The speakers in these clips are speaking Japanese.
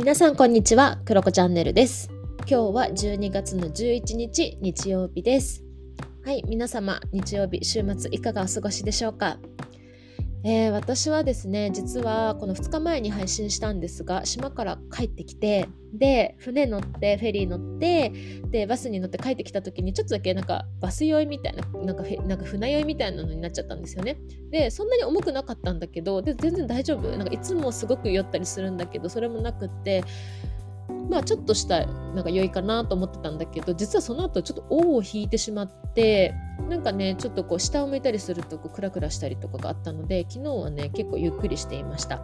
皆さんこんにちは、クロコチャンネルです。今日は12月の11日、日曜日です。はい、皆様、日曜日、週末いかがお過ごしでしょうか、えー私はですね、実はこの2日前に配信したんですが、島から帰ってきて、で、船乗って、フェリー乗って、で、バスに乗って帰ってきた時に、ちょっとだけなんかバス酔いみたいな、なんかなんか船酔いみたいなのになっちゃったんですよね。でそんなに重くなかったんだけどで全然大丈夫なんかいつもすごく酔ったりするんだけどそれもなくってまあちょっとしたなんか良いかなと思ってたんだけど実はその後ちょっと尾を引いてしまってなんかねちょっとこう下を向いたりするとこうクラクラしたりとかがあったので昨日はね結構ゆっくりしていました。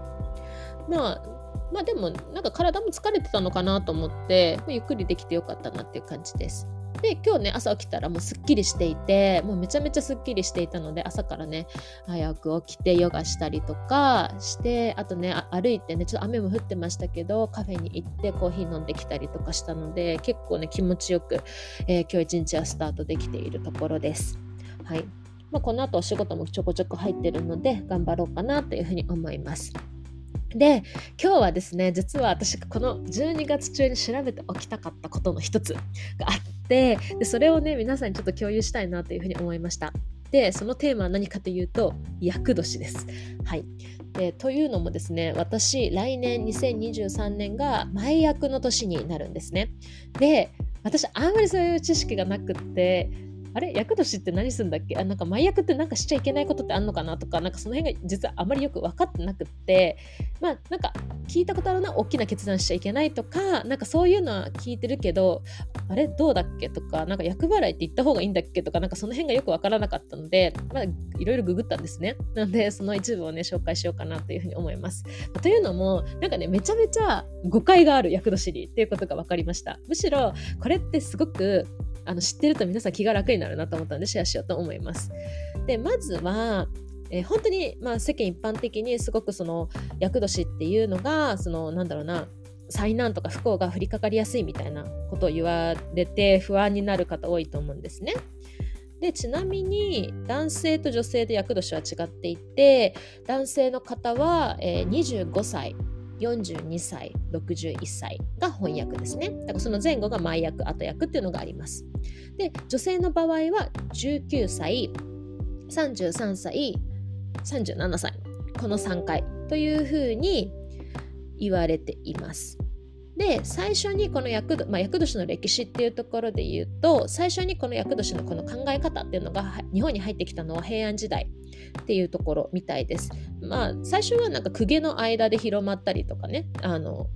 まあまあでもなんか体も疲れてたのかなと思って、ゆっくりできてよかったなっていう感じです。で今日ね朝起きたらもうすっきりしていてもうめちゃめちゃすっきりしていたので朝からね早く起きてヨガしたりとかしてあとね歩いてねちょっと雨も降ってましたけどカフェに行ってコーヒー飲んできたりとかしたので結構ね気持ちよく、えー今日一日はスタートできているところです。はいまあ、この後お仕事もちょこちょこ入ってるので頑張ろうかなというふうに思います。で今日はですね実は私がこの12月中に調べておきたかったことの一つがあってでそれをね皆さんにちょっと共有したいなというふうに思いました。でそのテーマは何かというと厄年です。はいでというのもですね私来年2023年が前役の年になるんですね。で私あんまりそういう知識がなくってあれ厄年って何すんだっけ？あなんか前役ってなんかしちゃいけないことってあんのかなとかなんかその辺が実はあまりよく分かってなくってまあなんか聞いたことあるのは大きな決断しちゃいけないとかなんかそういうのは聞いてるけどあれどうだっけとかなんか厄払いって言った方がいいんだっけとかなんかその辺がよく分からなかったのでまあいろいろググったんですね。なのでその一部をね紹介しようかなというふうに思います。というのもなんかねめちゃめちゃ誤解がある厄年にっていうことが分かりました。むしろこれってすごくあの知ってると皆さん気が楽になるなと思ったのでシェアしようと思いますでまずはえー本当に、まあ、世間一般的にすごくその厄年っていうのがそのなんだろうな災難とか不幸が降りかかりやすいみたいなことを言われて不安になる方多いと思うんですね。でちなみに男性と女性で厄年は違っていて男性の方は、えー25歳42歳61歳が翻訳ですねだからその前後が前役後役っていうのがありますで女性の場合は19歳33歳37歳この3回というふうに言われています。で最初にこの厄年、まあ、厄年の歴史っていうところで言うと最初にこの厄年のこの考え方っていうのが日本に入ってきたのは平安時代っていうところみたいです。まあ最初はなんか公家の間で広まったりとかねあの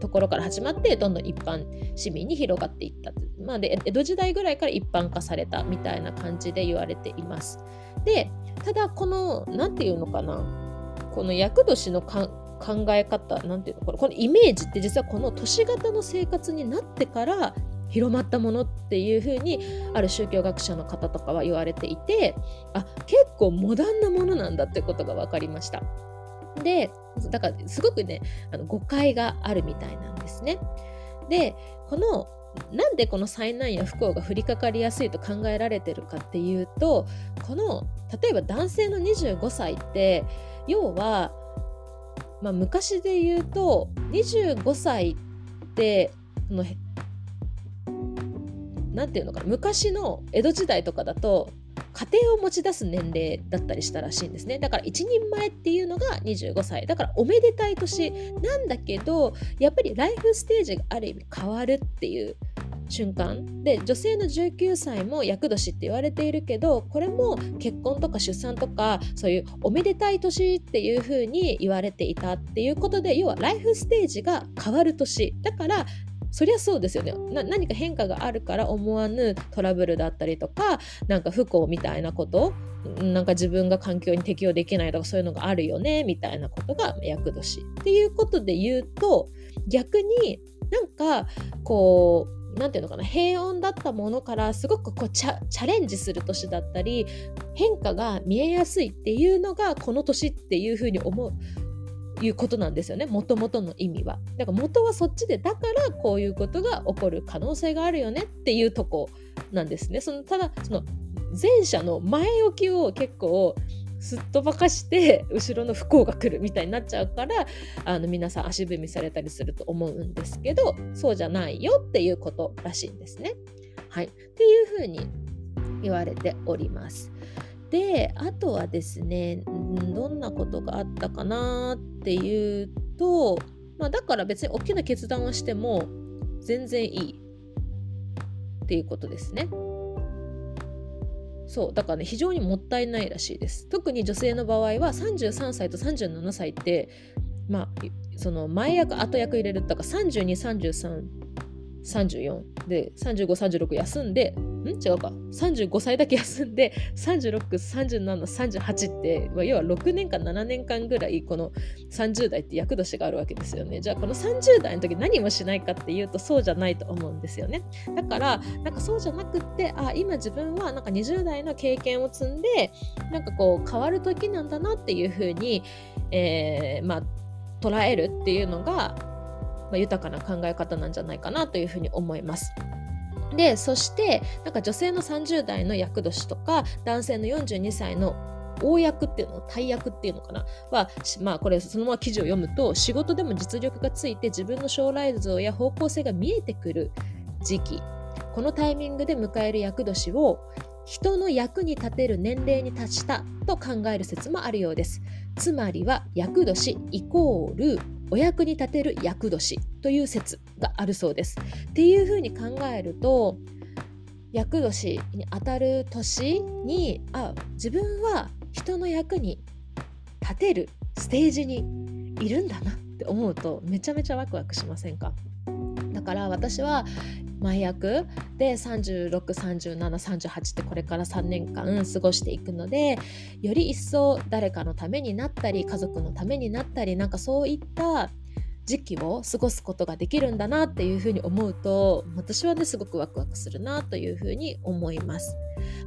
ところから始まってどんどん一般市民に広がっていった。まあ、で江戸時代ぐらいから一般化されたみたいな感じで言われています。でただこの何て言うのかなこの厄年のか考え方なんていうのこれこのイメージって実はこの都市型の生活になってから広まったものっていうふうにある宗教学者の方とかは言われていてあ結構モダンなものなんだってことが分かりました。でだからすごくねあの誤解があるみたいなんですね。でこのなんでこの災難や不幸が降りかかりやすいと考えられてるかっていうとこの例えば男性の25歳って要は、まあ、昔で言うと25歳ってこのへなんていうのか昔の江戸時代とかだと家庭を持ち出す年齢だったりしたらしいんですね。だから一人前っていうのが25歳。だからおめでたい年なんだけどやっぱりライフステージがある意味変わるっていう瞬間。で女性の19歳も厄年って言われているけどこれも結婚とか出産とかそういうおめでたい年っていう風に言われていたっていうことで要はライフステージが変わる年。だからそりゃそうですよね。何か変化があるから思わぬトラブルだったりとかなんか不幸みたいなことなんか自分が環境に適応できないとかそういうのがあるよねみたいなことが厄年。っていうことで言うと逆になんかこうなんていうのかな平穏だったものからすごくこうチャレンジする年だったり変化が見えやすいっていうのがこの年っていうふうに思ういうことなんですよねもともとの意味は。だから元はそっちでだからこういうことが起こる可能性があるよねっていうとこなんですね。そのただその前者の前置きを結構すっ飛ばかして後ろの不幸が来るみたいになっちゃうからあの皆さん足踏みされたりすると思うんですけどそうじゃないよっていうことらしいんですね。はい、っていうふうに言われております。であとはですねどんなことがあったかなっていうと、まあ、だから別に大きな決断をしても全然いいっていうことですね。そうだからね非常にもったいないらしいです。特に女性の場合は33歳と37歳ってまあその前役後役入れるとか323334で3536休んでん？違うか。35歳だけ休んで363738って、まあ、要は6年間7年間ぐらいこの30代って役年があるわけですよね。じゃあこの30代の時何もしないかっていうとそうじゃないと思うんですよね。だからなんかそうじゃなくってあ今自分はなんか20代の経験を積んでなんかこう変わる時なんだなっていうふうに、えー、まあ捉えるっていうのが、まあ、豊かな考え方なんじゃないかなというふうに思います。でそしてなんか女性の30代の厄年とか男性の42歳の大役っていうの大役っていうのかな？は、まあこれそのまま記事を読むと仕事でも実力がついて自分の将来像や方向性が見えてくる時期。このタイミングで迎える厄年を人の役に立てる年齢に達したと考える説もあるようです。つまりは厄年イコールお役に立てる厄年という説があるそうです。っていうふうに考えると厄年にあたる年にあ自分は人の役に立てるステージにいるんだなって思うとめちゃめちゃワクワクしませんか？だから私は前役で363738ってこれから3年間過ごしていくのでより一層誰かのためになったり家族のためになったりなんかそういった時期を過ごすことができるんだなっていうふうに思うと私はねすごくワクワクするなというふうに思います。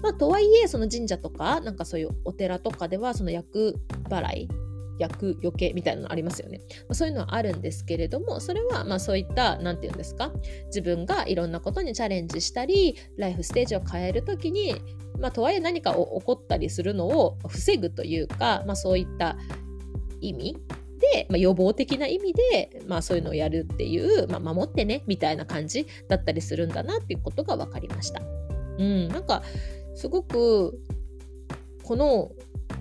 まあ、とはいえその神社とかなんかそういうお寺とかではその厄払い厄除けみたいなのありますよね。そういうのはあるんですけれどもそれはまあそういった何て言うんですか？自分がいろんなことにチャレンジしたりライフステージを変える時に、まあ、とはいえ何か起こったりするのを防ぐというか、まあ、そういった意味で、まあ、予防的な意味で、まあ、そういうのをやるっていう、まあ、守ってねみたいな感じだったりするんだなっていうことが分かりました。うん、なんかすごくこの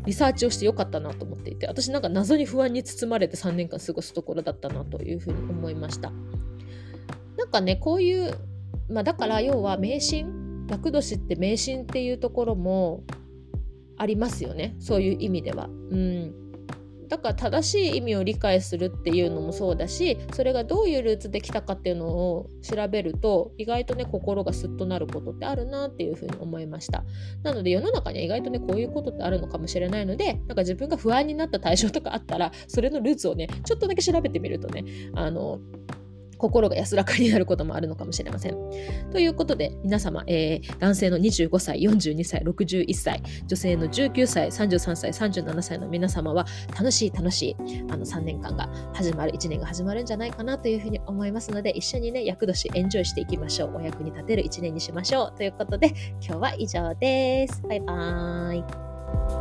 リサーチをしてよかったなと思っていて私なんか謎に不安に包まれて3年間過ごすところだったなというふうに思いました。なんかねこういうまあだから要は迷信厄年って迷信っていうところもありますよね。そういう意味では。うん。だから正しい意味を理解するっていうのもそうだしそれがどういうルーツできたかっていうのを調べると意外とね心がスッとなることってあるなっていうふうに思いました。なので世の中には意外とねこういうことってあるのかもしれないのでなんか自分が不安になった対象とかあったらそれのルーツをねちょっとだけ調べてみるとねあの心が安らかになることもあるのかもしれません。ということで皆様、えー、男性の25歳42歳61歳女性の19歳33歳37歳の皆様は楽しい楽しいあの3年間が始まる1年が始まるんじゃないかなというふうに思いますので一緒にね厄年エンジョイしていきましょう。お役に立てる1年にしましょう。ということで今日は以上です。バイバーイ。